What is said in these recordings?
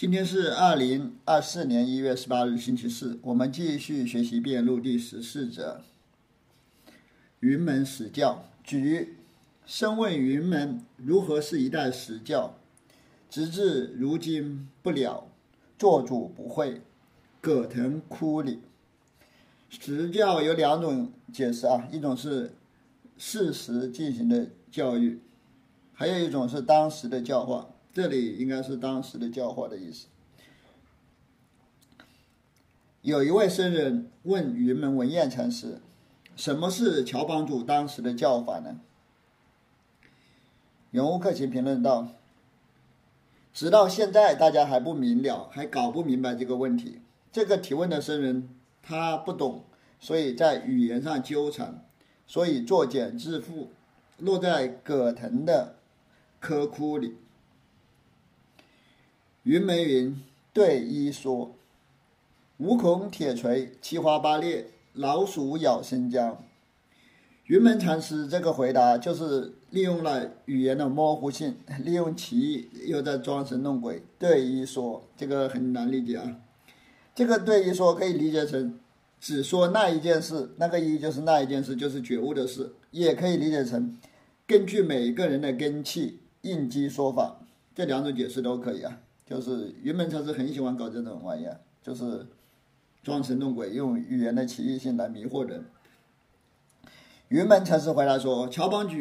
今天是二零二四年一月十八日，星期四。我们继续学习辩录第十四则。云门史教举，深问云门如何是一代史教，直至如今不了，做主不会，葛藤枯里。实教有两种解释啊，一种是事实进行的教育，还有一种是当时的教化。这里应该是当时的教化的意思。有一位僧人问云门文彦禅师：“什么是乔帮主当时的教法呢？”永悟克勤评论道：“直到现在，大家还不明了，还搞不明白这个问题。这个提问的僧人他不懂，所以在语言上纠缠，所以作茧自缚，落在葛藤的窠窟里。”云门云对一说：“五孔铁锤，七花八裂，老鼠咬生姜。”云门禅师这个回答就是利用了语言的模糊性，利用歧义，又在装神弄鬼。对一说，这个很难理解啊。这个对一说可以理解成只说那一件事，那个一就是那一件事，就是觉悟的事；也可以理解成根据每个人的根器应机说法，这两种解释都可以啊。就是云门禅师很喜欢搞这种玩意儿，就是装神弄鬼，用语言的奇异性来迷惑人。云门禅师回答说：“乔帮主，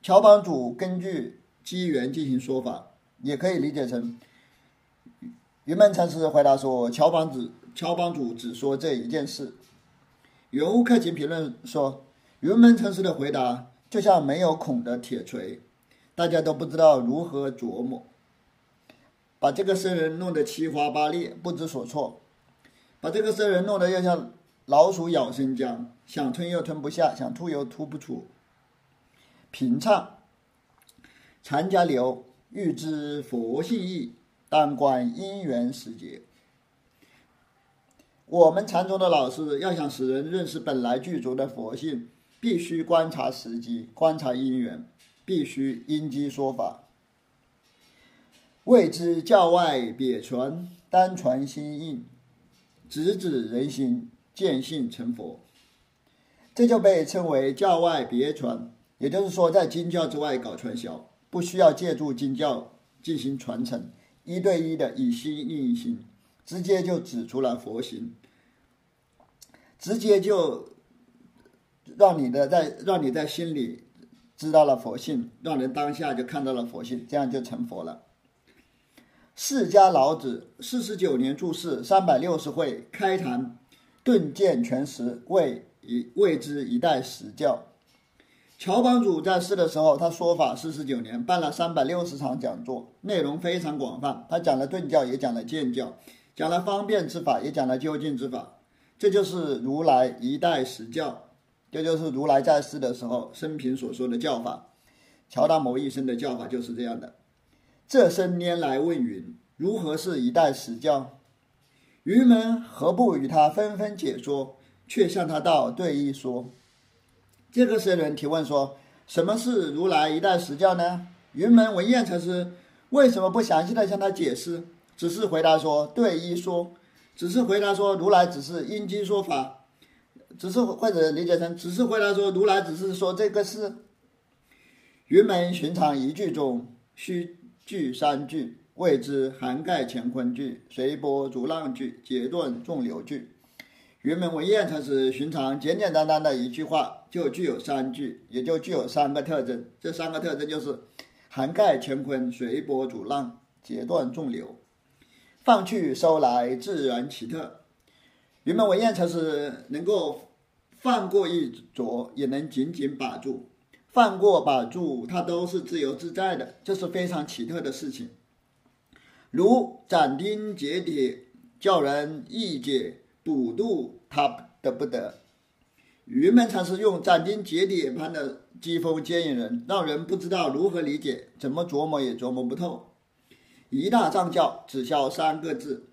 乔帮主根据机缘进行说法，也可以理解成。”云门禅师回答说：“乔帮主，乔帮主只说这一件事。”原物克勤评论说：“云门禅师的回答就像没有孔的铁锤，大家都不知道如何琢磨。”把这个僧人弄得七花八裂，不知所措；把这个僧人弄得要像老鼠咬生姜，想吞又吞不下，想吐又吐不出。平唱，禅家流，欲知佛性意，当观因缘时节。我们禅宗的老师要想使人认识本来具足的佛性，必须观察时机，观察因缘，必须因机说法。谓之教外别传，单传心印，直指人心，见性成佛。这就被称为教外别传，也就是说，在经教之外搞传销，不需要借助经教进行传承，一对一的以心印心，直接就指出了佛心，直接就让你的在让你在心里知道了佛性，让人当下就看到了佛性，这样就成佛了。释迦老子四十九年住世，三百六十会开坛顿见全实，谓一谓之一代实教。乔帮主在世的时候，他说法四十九年，办了三百六十场讲座，内容非常广泛。他讲了顿教，也讲了渐教，讲了方便之法，也讲了究竟之法。这就是如来一代实教，这就是如来在世的时候生平所说的教法。乔达摩一生的教法就是这样的。这生拈来问云：如何是一代石教？云门何不与他纷纷解说，却向他道对一说？这个僧人提问说：“什么是如来一代石教呢？”云门文彦禅师为什么不详细的向他解释，只是回答说对一说，只是回答说如来只是因机说法，只是或者理解成只是回答说如来只是说这个事。云门寻常一句中须。句三句谓之涵盖乾坤句、随波逐浪句、截断众流句。云门文彦才是寻常简简单单的一句话，就具有三句，也就具有三个特征。这三个特征就是涵盖乾坤、随波逐浪、截断众流。放去收来，自然奇特。云门文彦才是能够放过一着，也能紧紧把住。放过把住，它都是自由自在的，这是非常奇特的事情。如斩钉截铁，叫人一解补度，他得不得？云门禅师用斩钉截铁般的机锋接引人，让人不知道如何理解，怎么琢磨也琢磨不透。一大藏教只消三个字。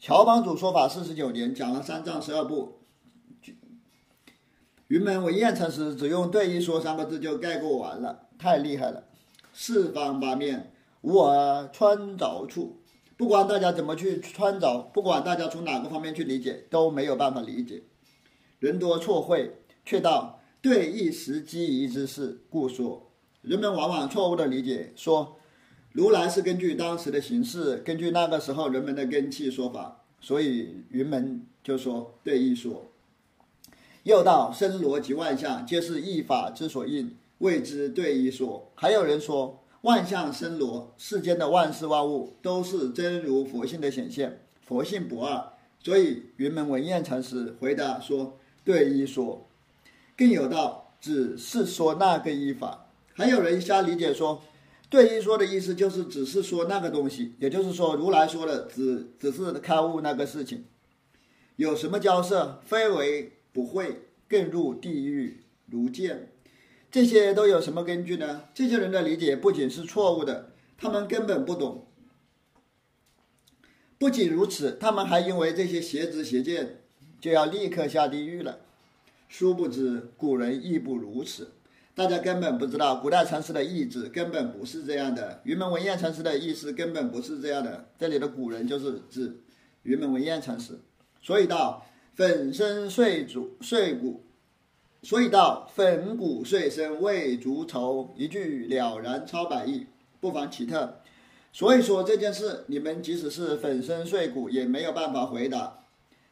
乔帮主说法四十九年，讲了三藏十二部。云门文彦禅师只用“对一说”三个字就概括完了，太厉害了！四方八面无我穿凿处，不管大家怎么去穿凿，不管大家从哪个方面去理解，都没有办法理解。人多错会，却道对一时机宜之事，故说。人们往往错误的理解，说如来是根据当时的形势，根据那个时候人们的根气说法，所以云门就说对一说。又道生罗及万象，皆是一法之所应，谓之对一说。还有人说。万象生罗，世间的万事万物都是真如佛性的显现，佛性不二。所以云门文彦禅师回答说：“对一说，更有道，只是说那个一法。”还有人瞎理解说：“对一说的意思就是只是说那个东西，也就是说如来说的只只是开悟那个事情。有什么交涉，非为不会，更入地狱如见。”这些都有什么根据呢？这些人的理解不仅是错误的，他们根本不懂。不仅如此，他们还因为这些邪知邪见，就要立刻下地狱了。殊不知古人亦不如此，大家根本不知道古代禅师的意志根本不是这样的。云门文彦禅师的意思根本不是这样的。这里的古人就是指云门文彦禅师。所以到粉身碎骨碎骨。所以道粉骨碎身未足愁，一句了然超百亿，不妨奇特。所以说这件事，你们即使是粉身碎骨也没有办法回答。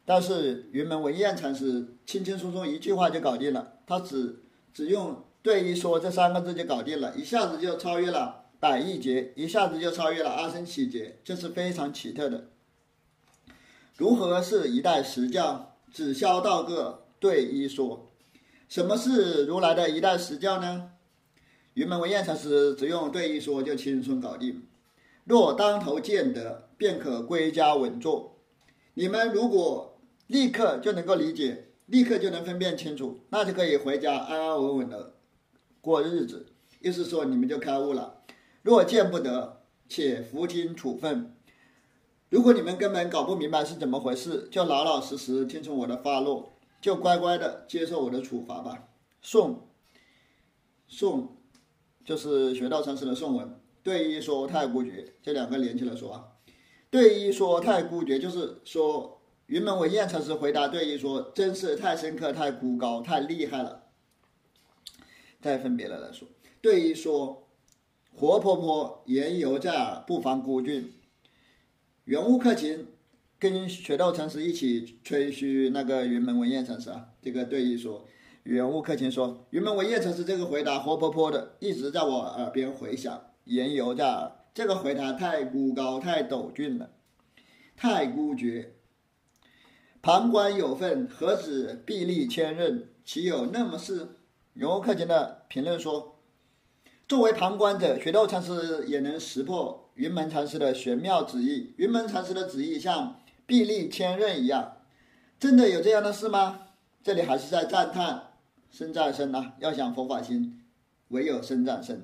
但是云门文彦禅师轻轻松松一句话就搞定了，他只只用对一说这三个字就搞定了，一下子就超越了百亿劫，一下子就超越了阿僧祇劫，这是非常奇特的。如何是一代实教？只消道个对一说。什么是如来的一代实教呢？云门文彦禅师只用对一说就轻松搞定。若当头见得，便可归家稳坐。你们如果立刻就能够理解，立刻就能分辨清楚，那就可以回家安安稳稳的过日子。意思说你们就开悟了。若见不得，且服听处分。如果你们根本搞不明白是怎么回事，就老老实实听从我的发落。就乖乖的接受我的处罚吧。宋，宋，就是学道禅师的宋文。对一说太孤绝，这两个连起来说啊。对一说太孤绝，就是说云门文彦禅师回答对一说，真是太深刻、太孤高、太厉害了。再分别的来说，对一说，活泼泼，言犹在耳，不妨孤峻，圆悟克勤。跟雪道禅师一起吹嘘那个云门文彦禅师啊，这个对弈说，圆悟克勤说，云门文彦禅师这个回答活泼泼的，一直在我耳边回响，言犹在耳。这个回答太孤高，太陡峻了，太孤绝。旁观有份，何止臂力千仞？岂有那么事？圆悟克勤的评论说，作为旁观者，雪道禅师也能识破云门禅师的玄妙旨意。云门禅师的旨意像。臂力千仞一样，真的有这样的事吗？这里还是在赞叹生战生啊！要想佛法心，唯有生战生；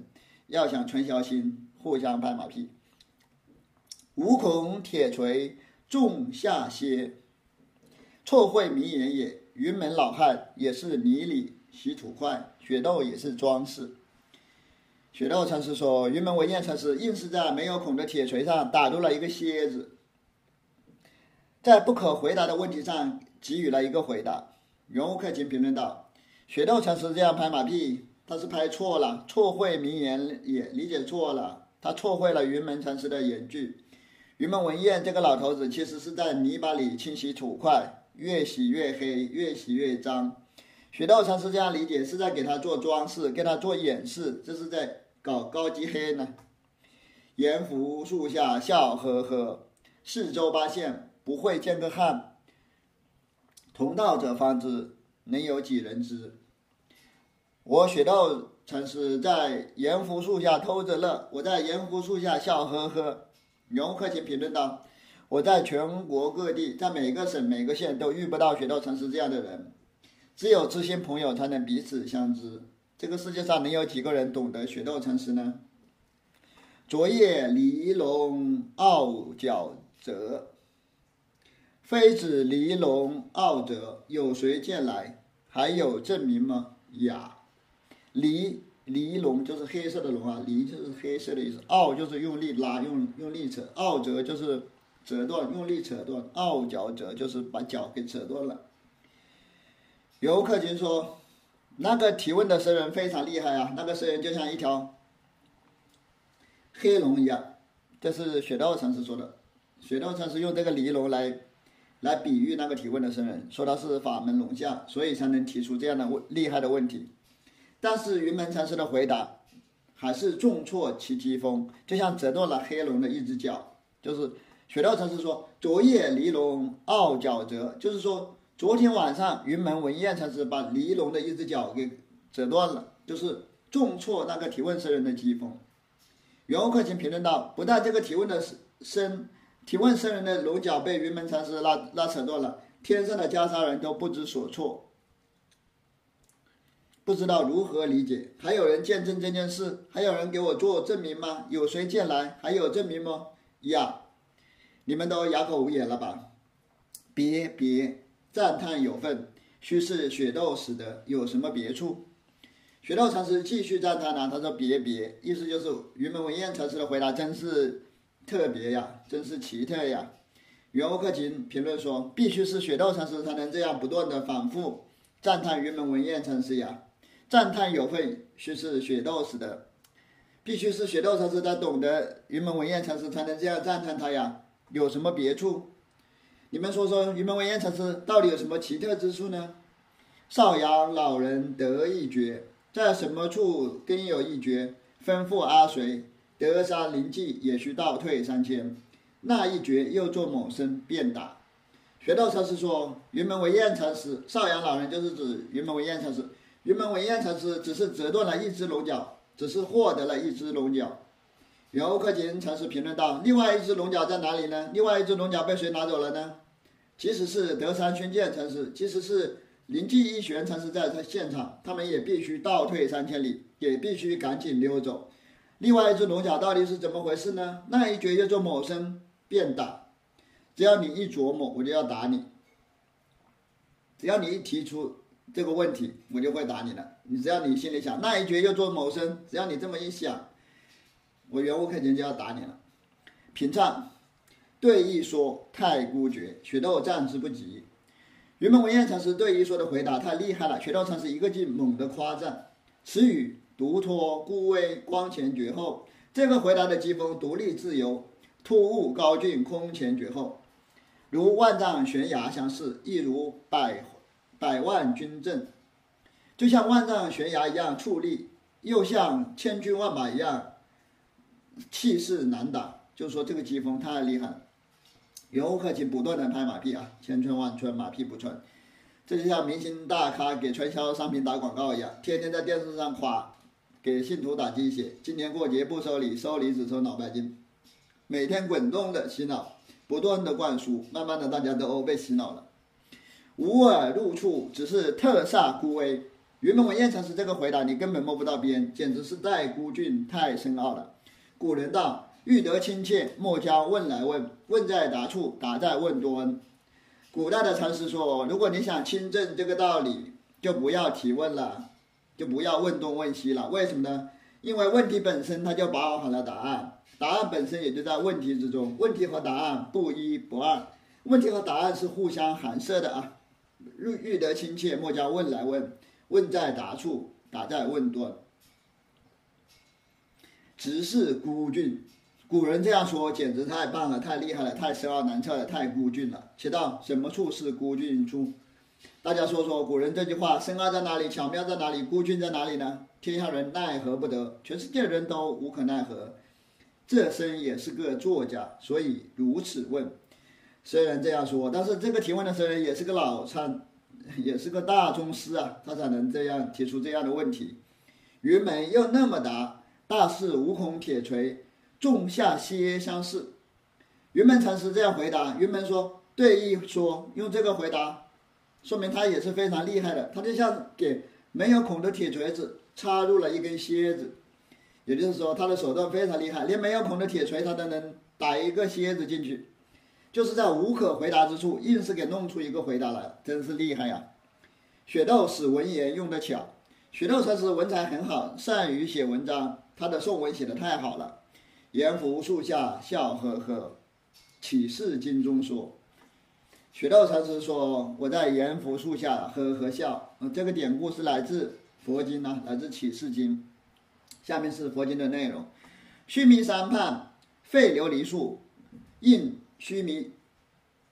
要想传销心，互相拍马屁。无孔铁锤重下歇，错会名言也。云门老汉也是泥里洗土块，雪豆也是装饰。雪道禅师说，云门文彦禅师硬是在没有孔的铁锤上打入了一个蝎子。在不可回答的问题上给予了一个回答。袁悟克勤评论道：“雪道禅师这样拍马屁，他是拍错了，错会名言也理解错了，他错会了云门禅师的言句。云门文彦这个老头子其实是在泥巴里清洗土块，越洗越黑，越洗越脏。雪道禅师这样理解是在给他做装饰，给他做掩饰，这是在搞高级黑呢。盐湖树下笑呵呵，四周八县。”不会见个汉，同道者方知，能有几人知？我雪道禅师在盐湖树下偷着乐，我在盐湖树下笑呵呵。牛克勤评论道：“我在全国各地，在每个省每个县都遇不到雪道禅师这样的人，只有知心朋友才能彼此相知。这个世界上能有几个人懂得雪道禅师呢？”昨夜离龙傲角折。非子离龙傲折，有谁见来？还有证明吗？呀，离离龙就是黑色的龙啊，离就是黑色的意思，傲就是用力拉，用用力扯，傲折就是折断，用力扯断，傲脚折就是把脚给扯断了。游客群说，那个提问的僧人非常厉害啊，那个僧人就像一条黑龙一样，这是雪道禅师说的。雪道禅师用这个尼龙来来比喻那个提问的僧人，说他是法门龙象，所以才能提出这样的问厉害的问题。但是云门禅师的回答还是重挫其疾风，就像折断了黑龙的一只脚。就是雪道禅师说：“昨夜尼龙傲脚折”，就是说昨天晚上云门文彦禅师把尼龙的一只脚给折断了，就是重挫那个提问僧人的疾风。袁克勤评论道：“不但这个提问的僧提问僧人的龙角被云门禅师拉拉扯断了，天上的袈裟人都不知所措。”不知道如何理解，还有人见证这件事？还有人给我做证明吗？有谁见来？还有证明吗？呀，你们都哑口无言了吧？别别，赞叹有份，须是雪窦使得，有什么别处？雪窦禅师继续赞叹呢，他说别别，意思就是云门文彦禅师的回答真是特别呀，真是奇特呀。袁欧克勤评论说，必须是雪窦禅师才能这样不断的反复赞叹云门文彦禅师呀。赞叹有份，须是雪窦使的，必须是雪窦禅师他懂得云门文彦禅师才能这样赞叹他呀。有什么别处？你们说说，云门文彦禅师到底有什么奇特之处呢？少阳老人得一绝，在什么处更有一绝？吩咐阿随，德山灵迹也需倒退三千。那一绝又作某身便打。学道禅师说，云门文彦禅师，少阳老人就是指云门文彦禅师。云门文彦禅师只是折断了一只龙角，只是获得了一只龙角。袁欧克勤禅师评论道：“另外一只龙角在哪里呢？另外一只龙角被谁拿走了呢？即使是德山宣鉴禅师，即使是灵济一玄禅师在他现场，他们也必须倒退三千里，也必须赶紧溜走。另外一只龙角到底是怎么回事呢？那一绝叫做某生便打，只要你一琢磨，我就要打你。只要你一提出。”这个问题我就会打你了。你只要你心里想那一绝叫做某生，只要你这么一想，我袁无克勤就要打你了。平唱对弈说太孤绝，雪豆战之不及。云门文彦禅师对弈说的回答太厉害了，雪豆禅师一个劲猛地夸赞，此语独脱孤微光前绝后。这个回答的机锋独立自由，突兀高峻空前绝后，如万丈悬崖相似，亦如百。百万军阵，就像万丈悬崖一样矗立，又像千军万马一样气势难挡。就是说，这个疾风太厉害了。游客请不断的拍马屁啊，千穿万穿，马屁不穿。这就像明星大咖给传销商品打广告一样，天天在电视上夸，给信徒打鸡血。今年过节不收礼，收礼只收脑白金，每天滚动的洗脑，不断的灌输，慢慢的大家都被洗脑了。无耳入处，只是特煞孤微。云门文彦禅师这个回答，你根本摸不到边，简直是太孤峻、太深奥了。古人道：“欲得亲切，莫教问来问，问在答处，答在问多恩。”古代的禅师说：“如果你想亲证这个道理，就不要提问了，就不要问东问西了。为什么呢？因为问题本身它就包含了答案，答案本身也就在问题之中。问题和答案不一不二，问题和答案是互相含摄的啊。”欲欲得亲切，莫教问来问，问在答处，答在问端。直是孤峻，古人这样说，简直太棒了，太厉害了，太深奥难测了，太孤峻了。且道什么处是孤峻处？大家说说，古人这句话深奥在哪里？巧妙在哪里？孤峻在哪里呢？天下人奈何不得？全世界人都无可奈何。这僧也是个作家，所以如此问。虽然这样说，但是这个提问的僧人也是个老参，也是个大宗师啊，他才能这样提出这样的问题。云门又那么答：大事无孔铁锤，仲夏歇相似。云门禅师这样回答。云门说：“对一说，用这个回答，说明他也是非常厉害的。他就像给没有孔的铁锤子插入了一根楔子，也就是说，他的手段非常厉害，连没有孔的铁锤他都能打一个楔子进去。”就是在无可回答之处，硬是给弄出一个回答来，真是厉害呀！雪窦使文言用的巧，雪窦禅师文采很好，善于写文章，他的宋文写的太好了。严福树下笑呵呵，启示经》中说，雪窦禅师说：“我在阎浮树下呵呵笑。”，这个典故是来自佛经呢，来自《启示经》。下面是佛经的内容：须弥山畔废琉璃树，应须弥，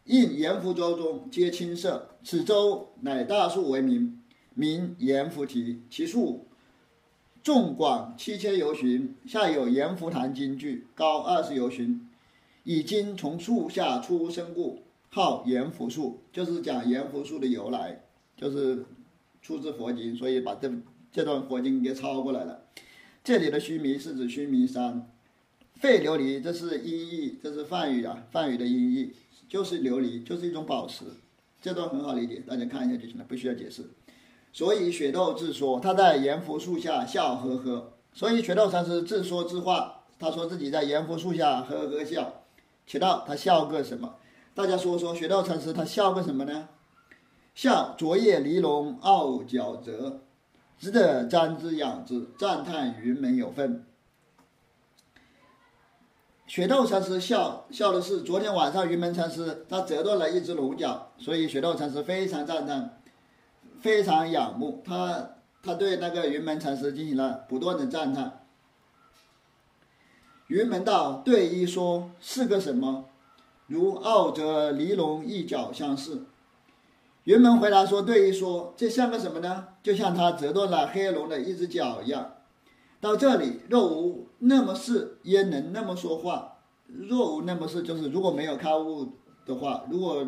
应阎浮洲中皆青色。此洲乃大树为名，名阎浮提。其树纵广七千由旬，下有阎浮坛金句，高二十由旬。以今从树下出生故，号阎浮树。就是讲阎浮树的由来，就是出自佛经，所以把这这段佛经给抄过来了。这里的须弥是指须弥山，废琉璃这是音译，这是梵语啊，梵语的音译就是琉璃，就是一种宝石。这段很好理解，大家看一下就行了，不需要解释。所以雪窦自说，他在阎浮树下笑呵呵。所以雪窦禅师自说自话，他说自己在阎浮树下呵呵笑。且道他笑个什么？大家说说雪窦禅师他笑个什么呢？笑昨夜离龙傲角折。值得瞻之仰之，赞叹云门有份。雪窦禅师笑笑的是昨天晚上云门禅师他折断了一只龙角，所以雪窦禅师非常赞叹，非常仰慕他，他对那个云门禅师进行了不断的赞叹。云门道对一说是个什么？如傲则离龙一角相似。云门回答说：“对一说，这像个什么呢？就像他折断了黑龙的一只脚一样。到这里，若无那么是，焉能那么说话？若无那么是，就是如果没有开悟的话，如果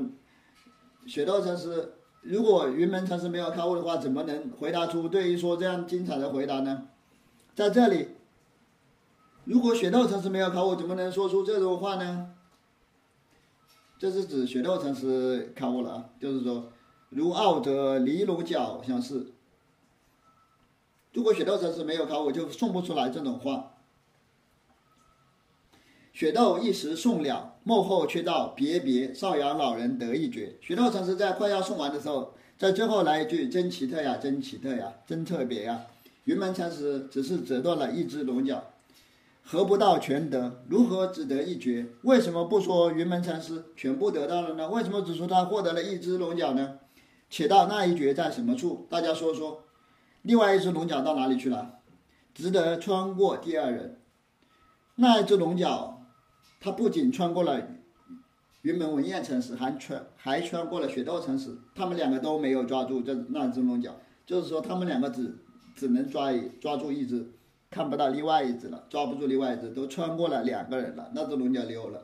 雪道禅师，如果云门禅师没有开悟的话，怎么能回答出对于说这样精彩的回答呢？在这里，如果雪窦禅师没有开悟，怎么能说出这种话呢？这是指雪窦禅师开悟了啊，就是说。”如傲者离龙角相似。如果雪窦禅师没有考，我就送不出来这种话。雪窦一时送了，幕后却道别别，少阳老人得一绝。雪窦禅师在快要送完的时候，在最后来一句：“真奇特呀，真奇特呀，真特别呀！”云门禅师只是折断了一只龙角，何不到全得？如何只得一绝？为什么不说云门禅师全部得到了呢？为什么只说他获得了一只龙角呢？且道那一绝在什么处？大家说说。另外一只龙角到哪里去了？值得穿过第二人。那一只龙角，他不仅穿过了云门文彦城市，还穿还穿过了雪窦城市。他们两个都没有抓住这那只龙角，就是说他们两个只只能抓一抓住一只，看不到另外一只了，抓不住另外一只，都穿过了两个人了，那只龙角溜了。